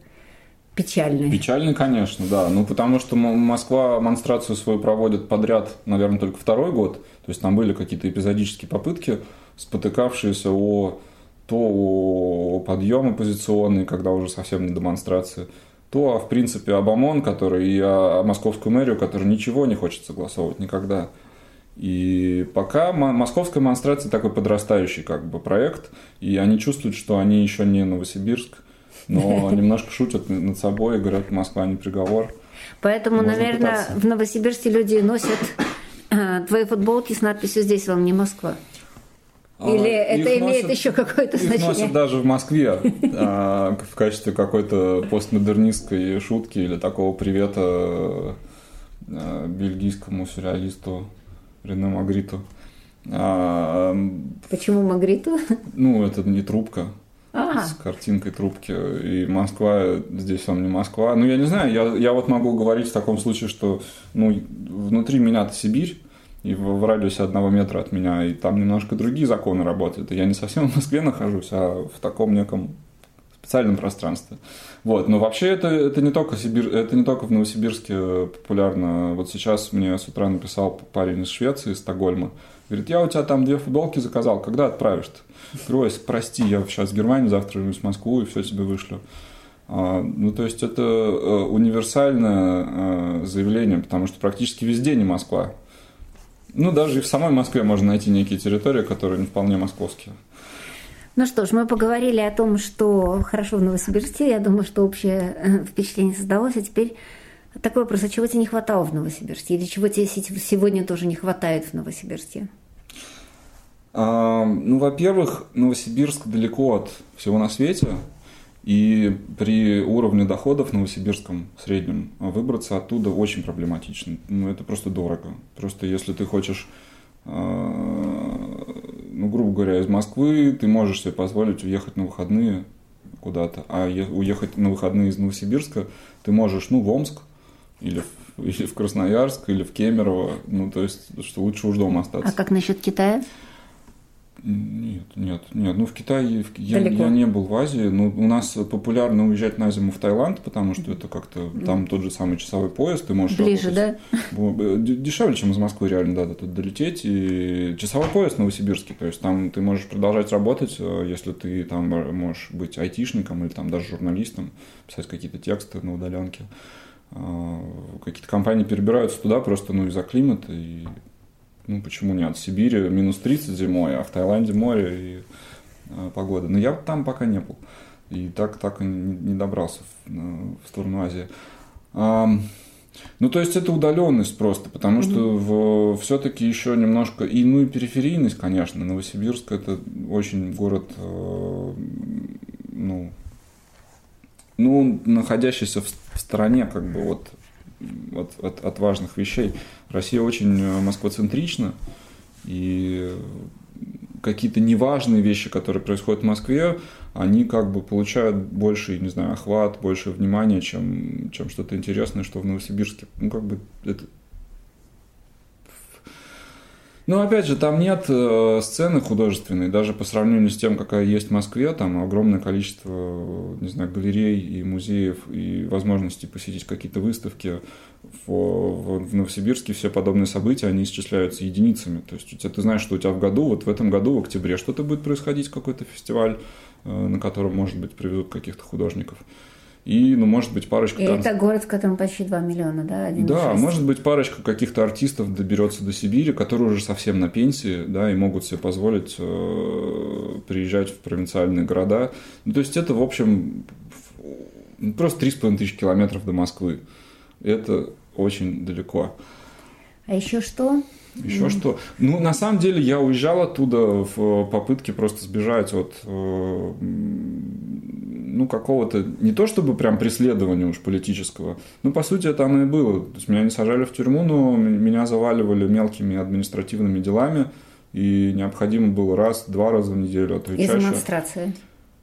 печальный. Печальный, конечно, да. Ну, потому что Москва монстрацию свою проводит подряд, наверное, только второй год. То есть там были какие-то эпизодические попытки, спотыкавшиеся о то о подъем оппозиционный, когда уже совсем не демонстрации, то, в принципе, об ОМОН, который и о московскую мэрию, который ничего не хочет согласовывать никогда. И пока московская монстрация такой подрастающий как бы проект, и они чувствуют, что они еще не Новосибирск, но немножко шутят над собой и говорят, Москва не приговор. Поэтому, Можно наверное, пытаться. в Новосибирске люди носят э, твои футболки с надписью «Здесь вам не Москва». А, Или а, это имеет носят, еще какое-то их значение? носят даже в Москве а, в качестве какой-то постмодернистской шутки или такого привета а, бельгийскому сюрреалисту Рене Магриту. А, Почему Магриту? Ну, это не трубка. Ага. С картинкой трубки. И Москва, здесь вам не Москва. Ну, я не знаю, я, я вот могу говорить в таком случае, что ну, внутри меня-то Сибирь, и в, в радиусе одного метра от меня, и там немножко другие законы работают. И я не совсем в Москве нахожусь, а в таком неком специальном пространстве. Вот. Но вообще это, это, не только Сибирь, это не только в Новосибирске популярно. Вот сейчас мне с утра написал парень из Швеции, из Стокгольма. Говорит, я у тебя там две футболки заказал, когда отправишь-то? Говорю, прости, я сейчас в Германии, завтра вернусь в Москву и все тебе вышлю. А, ну, то есть это э, универсальное э, заявление, потому что практически везде не Москва. Ну, даже и в самой Москве можно найти некие территории, которые не вполне московские. Ну что ж, мы поговорили о том, что хорошо в Новосибирске. Я думаю, что общее э, впечатление создалось. А теперь такой вопрос, а чего тебе не хватало в Новосибирске? Или чего тебе сегодня тоже не хватает в Новосибирске? А, ну, во-первых, Новосибирск далеко от всего на свете. И при уровне доходов в Новосибирском среднем выбраться оттуда очень проблематично. Ну, это просто дорого. Просто если ты хочешь, а, ну, грубо говоря, из Москвы, ты можешь себе позволить уехать на выходные куда-то, а уехать на выходные из Новосибирска ты можешь, ну, в Омск или в, или в Красноярск, или в Кемерово, ну, то есть, что лучше уж дома остаться. А как насчет Китая? Нет, нет, нет. Ну, в Китае я, я не был в Азии. Но у нас популярно уезжать на зиму в Таиланд, потому что это как-то там тот же самый часовой поезд, ты можешь Ближе, работать. да? Дешевле, чем из Москвы реально, да, тут долететь. И часовой поезд новосибирский, то есть там ты можешь продолжать работать, э, если ты там можешь быть айтишником или там даже журналистом, писать какие-то тексты на удаленке. А, какие-то компании перебираются туда просто ну из-за климата и ну, почему нет? В Сибири минус 30 зимой, а в Таиланде море и э, погода. Но я там пока не был. И так, так и не добрался в, в сторону Азии. А, ну, то есть это удаленность просто, потому что все-таки еще немножко, и ну и периферийность, конечно, Новосибирск это очень город, э, ну, ну, находящийся в, стороне, как бы вот от, от, от важных вещей. Россия очень э, москвоцентрична, и какие-то неважные вещи, которые происходят в Москве, они как бы получают больше, не знаю, охват, больше внимания, чем, чем что-то интересное, что в Новосибирске. Ну, как бы это ну, опять же, там нет э, сцены художественной, даже по сравнению с тем, какая есть в Москве, там огромное количество, не знаю, галерей и музеев, и возможностей посетить какие-то выставки. В, в, в Новосибирске все подобные события, они исчисляются единицами. То есть у тебя, ты знаешь, что у тебя в году, вот в этом году, в октябре, что-то будет происходить, какой-то фестиваль, э, на котором, может быть, приведут каких-то художников и, ну, может быть, парочка... И это город, в котором почти 2 миллиона, да? 1, да, 6. может быть, парочка каких-то артистов доберется до Сибири, которые уже совсем на пенсии, да, и могут себе позволить э, приезжать в провинциальные города. Ну, то есть это, в общем, просто 3,5 тысячи километров до Москвы. Это очень далеко. А еще что? Еще mm. что? Ну, на самом деле, я уезжал оттуда в попытке просто сбежать от э, ну, какого-то, не то чтобы прям преследования уж политического, ну, по сути, это оно и было. То есть меня не сажали в тюрьму, но меня заваливали мелкими административными делами, и необходимо было раз, два раза в неделю, а то и Из-за чаще. демонстрации.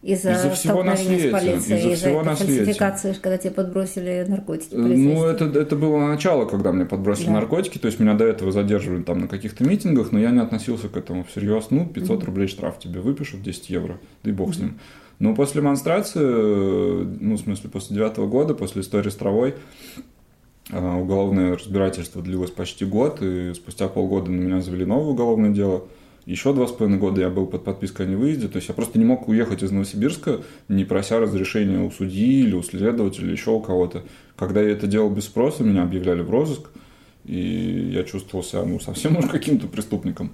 Из-за, Из-за всего на свете, с полицией, из-за из-за всего на свете. фальсификации, когда тебе подбросили наркотики Ну, полицейские. это, это было начало, когда мне подбросили Да. наркотики, то есть меня до этого задерживали там на каких-то митингах, но я не относился к этому всерьез. Ну, 500 рублей штраф тебе выпишут, 10 евро, да и бог с ним. Но после демонстрации, э, ну, в смысле, после девятого года, после истории с травой, э, уголовное разбирательство длилось почти год, и спустя полгода на меня завели новое уголовное дело. Еще два с половиной года я был под подпиской о невыезде, то есть я просто не мог уехать из Новосибирска, не прося разрешения у судьи или у следователя, или еще у кого-то. Когда я это делал без спроса, меня объявляли в розыск, и я чувствовал себя ну, совсем уж каким-то преступником.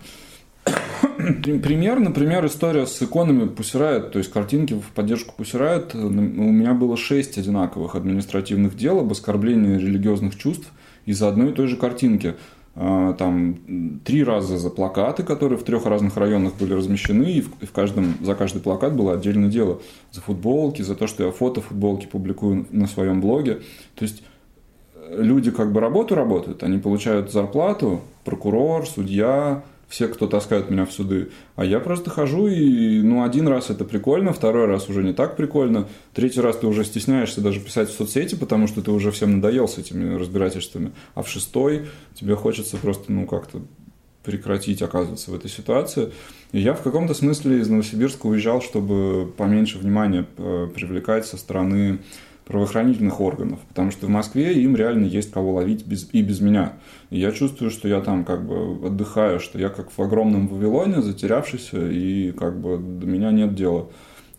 Пример, например, история с иконами Пусирает, то есть картинки в поддержку Пусирает. У меня было шесть одинаковых административных дел об оскорблении религиозных чувств из-за одной и той же картинки. А, Там три раза за плакаты, которые в трех разных районах были размещены, и в, и в каждом, за каждый плакат было отдельное дело. За футболки, за то, что я фото футболки публикую на своем блоге. То есть люди как бы работу работают, они получают зарплату, прокурор, судья, все, кто таскают меня в суды. А я просто хожу и, ну, один раз это прикольно, второй раз уже не так прикольно, третий раз ты уже стесняешься даже писать в соцсети, потому что ты уже всем надоел с этими разбирательствами. А в шестой тебе хочется просто, ну, как-то прекратить оказываться в этой ситуации. И я в каком-то смысле из Новосибирска уезжал, чтобы поменьше внимания э, привлекать со стороны правоохранительных органов, потому что в Москве им реально есть кого ловить без, и без меня. И я чувствую, что я там как бы отдыхаю, что я как в огромном Вавилоне, затерявшийся, и как бы до меня нет дела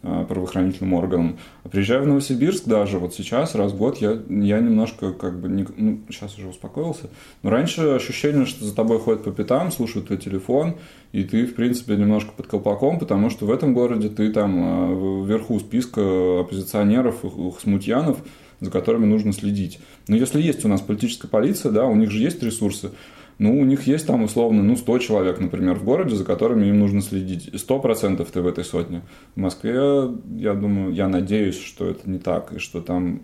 правоохранительным органам. Приезжая в Новосибирск даже вот сейчас, раз в год, я, я немножко как бы, не, ну, сейчас уже успокоился, но раньше ощущение, что за тобой ходят по пятам, слушают твой телефон, и ты, в принципе, немножко под колпаком, потому что в этом городе ты там а, вверху списка оппозиционеров, их смутьянов, за которыми нужно следить. Но если есть у нас политическая полиция, да, у них же есть ресурсы, ну, у них есть там условно, ну, 100 человек, например, в городе, за которыми им нужно следить. 100% ты в этой сотне. В Москве, я думаю, я надеюсь, что это не так, и что там,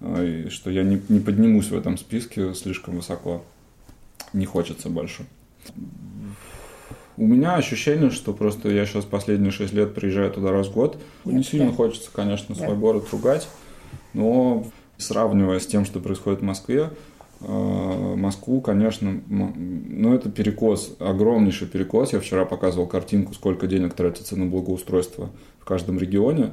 и что я не, не поднимусь в этом списке слишком высоко. Не хочется больше. У меня ощущение, что просто я сейчас последние 6 лет приезжаю туда раз в год. Не сильно да. хочется, конечно, свой Да. город ругать, но сравнивая с тем, что происходит в Москве, э, Москву, конечно, ну это перекос, огромнейший перекос. Я вчера показывал картинку, сколько денег тратится на благоустройство в каждом регионе.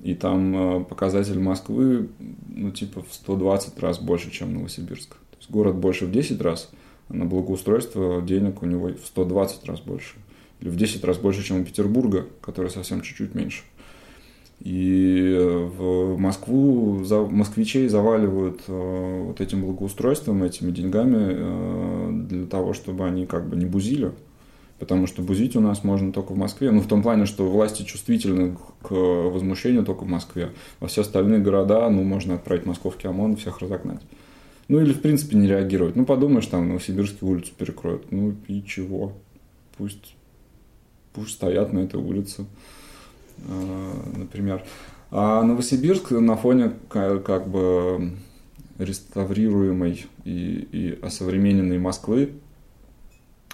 И там э, показатель Москвы, ну, типа в 120 раз больше, чем Новосибирск. То есть город больше в 10 раз, а на благоустройство денег у него в 120 раз больше. Или в 10 раз больше, чем у Петербурга, который совсем чуть-чуть меньше. И э, в Москву за, москвичей заваливают э, вот этим благоустройством, этими деньгами э, для того, чтобы они как бы не бузили. Потому что бузить у нас можно только в Москве. Ну, в том плане, что власти чувствительны к возмущению только в Москве. Во все остальные города, ну, можно отправить московский ОМОН всех разогнать. Ну, или, в принципе, не реагировать. Ну, подумаешь, там, Новосибирскую улицу перекроют. Ну, и чего? Пусть, пусть стоят на этой улице, э, например. А Новосибирск на фоне ка- как бы реставрируемой и, и осовремененной Москвы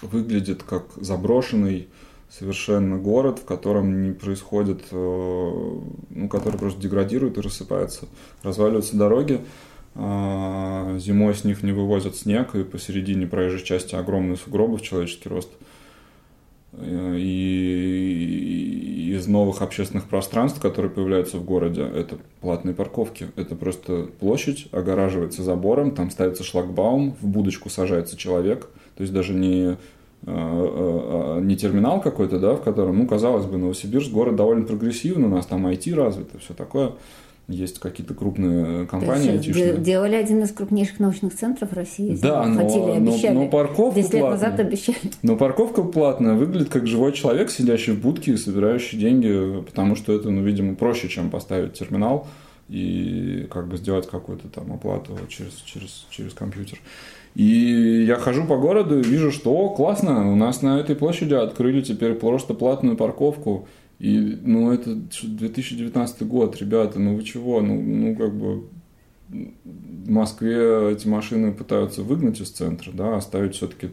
выглядит как заброшенный совершенно город, в котором не происходит, э, ну, который просто деградирует и рассыпается. Разваливаются дороги, а, зимой с них не вывозят снег, и посередине проезжей части огромные сугробы в человеческий рост. Э, И из новых общественных пространств, которые появляются в городе, это платные парковки. Это просто площадь огораживается забором, там ставится шлагбаум, в будочку сажается человек. То есть даже не, э, э, не терминал какой-то, да, в котором, ну, казалось бы, Новосибирск город довольно прогрессивный, у нас там IT развито, все такое. Есть какие-то крупные компании айтишные. де- делали один из крупнейших научных центров России. Да, но, Хотели, но- обещали. но парковка 10 лет платная. назад обещали. Но парковка платная, выглядит как живой человек, сидящий в будке и собирающий деньги, потому что это, ну, видимо, проще, чем поставить терминал и как бы сделать какую-то там оплату через, через, через компьютер. И я хожу по городу и вижу, что о, классно, у нас на этой площади открыли теперь просто платную парковку. И, ну, это 2019 год, ребята, ну вы чего, ну, ну как бы в Москве эти машины пытаются выгнать из центра, да, оставить все-таки,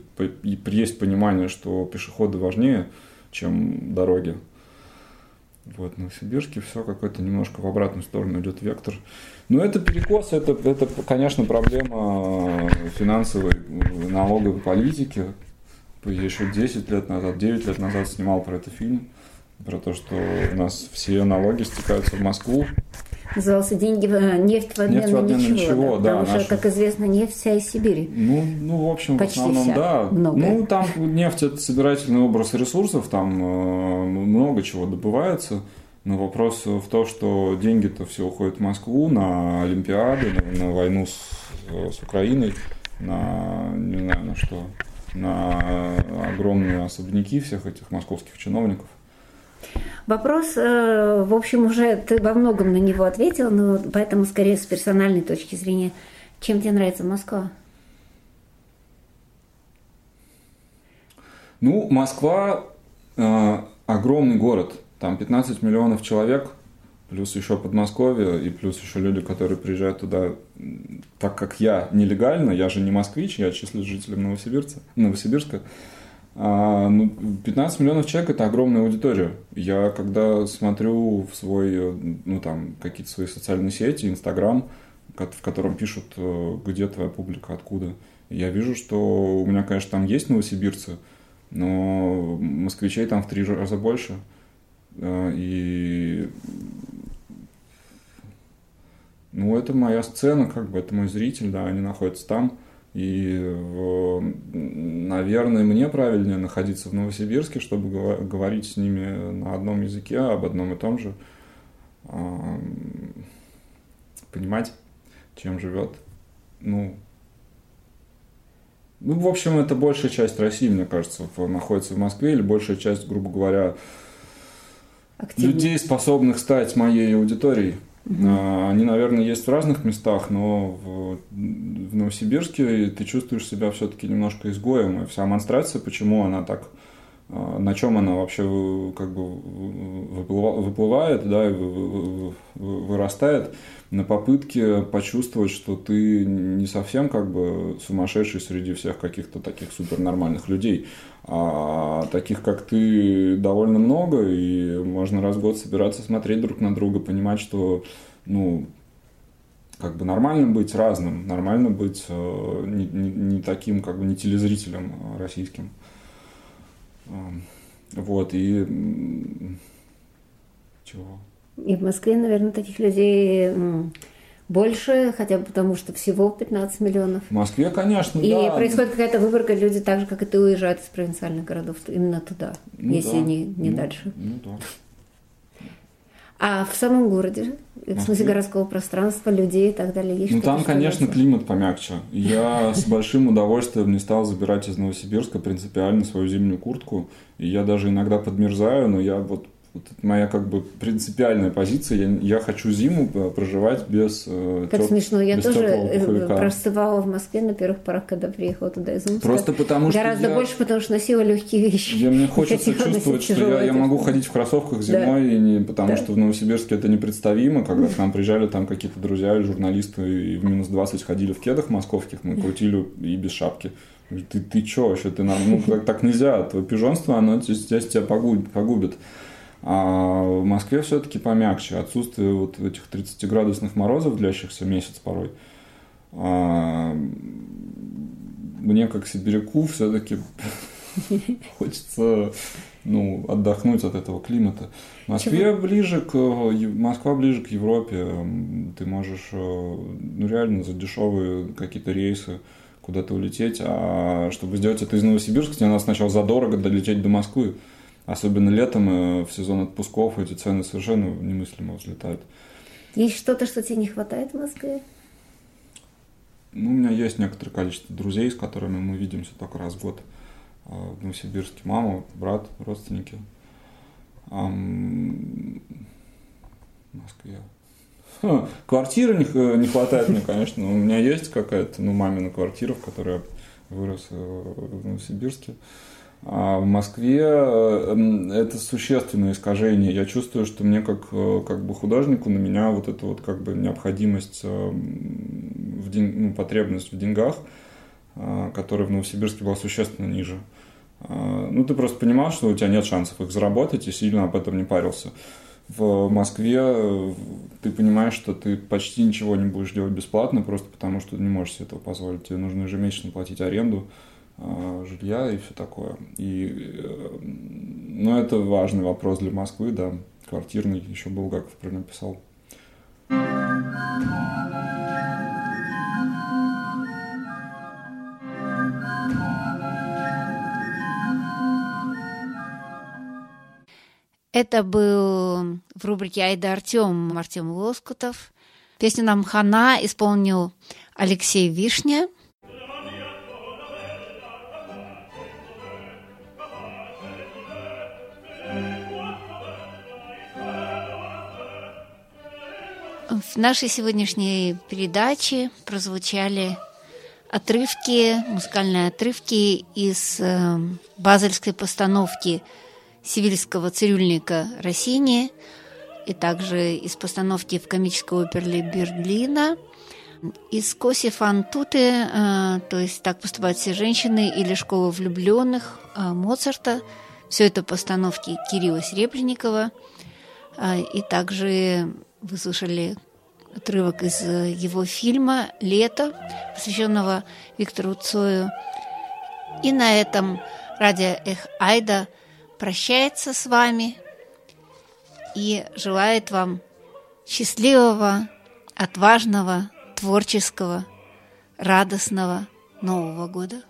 есть понимание, что пешеходы важнее, чем дороги. Вот, в Новосибирске все какой-то немножко в обратную сторону идет вектор. Но это перекос, это, это, конечно, проблема финансовой, налоговой политики. Я еще 10 лет назад, 9 лет назад снимал про это фильм про то, что у нас все налоги стекаются в Москву. Назывался «Деньги, э, нефть в обмен, нефть в обмен ничего». ничего да, потому наша... что, как известно, нефть вся из Сибири. Ну, ну в общем, Почти в основном, вся. да. Многое. Ну, там нефть – это собирательный образ ресурсов, там э, много чего добывается. Но вопрос в том, что деньги-то все уходят в Москву на Олимпиады, на, на войну с, с Украиной, на, не знаю, на что, на огромные особняки всех этих московских чиновников. Вопрос, э, в общем, уже ты во многом на него ответил, но поэтому скорее с персональной точки зрения. Чем тебе нравится Москва? Ну, Москва э, огромный город. Там 15 миллионов человек, плюс еще Подмосковье, и плюс еще люди, которые приезжают туда, так как я нелегально, я же не москвич, я числюсь жителем Новосибирска, Новосибирска. А, ну, 15 миллионов человек – это огромная аудитория. Я когда смотрю в свой, ну, там, какие-то свои социальные сети, Инстаграм, в котором пишут, э, где твоя публика, откуда, я вижу, что у меня, конечно, там есть новосибирцы, но москвичей там в три раза больше. Э, и ну, это моя сцена, как бы, это мой зритель, да, они находятся там. И, наверное, мне правильнее находиться в Новосибирске, чтобы говорить с ними на одном языке, об одном и том же, понимать, чем живет, ну, ну, в общем, это большая часть России, мне кажется, находится в Москве, или большая часть, грубо говоря, Активно. людей, способных стать моей аудиторией. Угу. Они, наверное, есть в разных местах, но в, в Новосибирске ты чувствуешь себя все-таки немножко изгоем. И вся монстрация, почему она так, а, на чем она вообще как бы выплывает, да, вырастает, на попытке почувствовать, что ты не совсем как бы сумасшедший среди всех каких-то таких супернормальных людей, а таких, как ты, довольно много, и можно раз в год собираться, смотреть друг на друга, понимать, что, ну, как бы нормально быть разным, нормально быть э, не, не, не таким, как бы не телезрителем российским. Вот, и чего? И в Москве, наверное, таких людей больше, хотя бы потому, что всего 15 миллионов. В Москве, конечно, и да. И происходит какая-то выборка, люди так же, как и ты, уезжают из провинциальных городов именно туда, ну, если да. не, не ну, дальше. Ну да. А в самом городе, в смысле городского пространства, людей и так далее, есть Ну там, конечно, климат помягче. Я с большим удовольствием не стал забирать из Новосибирска принципиально свою зимнюю куртку. И я даже иногда подмерзаю, но я вот вот это моя как бы принципиальная позиция. Я, я хочу зиму проживать без э, Как теп... смешно. Я тоже э, простывала в Москве на первых порах, когда приехала туда из Омска. Просто потому что Гораздо я... больше, потому что носила легкие вещи. Я, мне хочется чувствовать, что я, я могу ходить в кроссовках зимой, да. и не, потому да. что в Новосибирске это непредставимо. Когда к нам приезжали там какие-то друзья или журналисты, и в минус 20 ходили в кедах московских, мы крутили и без шапки. Ты, ты чё вообще? Ты, ну, так, так нельзя. Твое пижонство, оно здесь тебя погубит. А в Москве все-таки помягче. Отсутствие вот этих 30-градусных морозов, длящихся месяц порой. А мне, как сибиряку, все-таки хочется ну, отдохнуть от этого климата. Москве ближе к, Москва ближе к Европе. Ты можешь э, ну, реально за дешевые какие-то рейсы куда-то улететь. А чтобы сделать это из Новосибирска, тебе надо сначала задорого долететь до Москвы. Особенно летом, э, в сезон отпусков, эти цены совершенно немыслимо взлетают. Есть что-то, что тебе не хватает в Москве? Ну, у меня есть некоторое количество друзей, с которыми мы видимся только раз в год. А, в Новосибирске мама, брат, родственники. А в Москве. Ха, квартиры не, не хватает мне, конечно. У меня есть какая-то, ну, мамина квартира, в которой я вырос э, в Новосибирске. А в Москве э, это существенное искажение. Я чувствую, что мне как, э, как бы художнику на меня вот эта вот как бы необходимость, в день, ну, потребность в деньгах, которая в Новосибирске была существенно ниже. Ну, ты просто понимал, что у тебя нет шансов их заработать и сильно об этом не парился в Москве э, ты понимаешь, что ты почти ничего не будешь делать бесплатно, просто потому что не можешь себе этого позволить. Тебе нужно ежемесячно платить аренду э, жилья и все такое. И, э, ну, это важный вопрос для Москвы, да, квартирный. Еще Булгаков про него писал. Это был в рубрике «Айда Артем» Артем Лоскутов. Песню нам «Хана» исполнил Алексей Вишня. В нашей сегодняшней передаче прозвучали отрывки, музыкальные отрывки из э, базельской постановки – сивильского цирюльника Россини и также из постановки в комической опере Берлина, из Коси Фантуты, э, то есть «Так поступают все женщины» или «Школа влюбленных» э, Моцарта. Все это постановки Кирилла Серебренникова. И также вы слышали отрывок из его фильма «Лето», посвященного Виктору Цою. И на этом радио «Эх Айда» – прощается с вами и желает вам счастливого, отважного, творческого, радостного Нового года.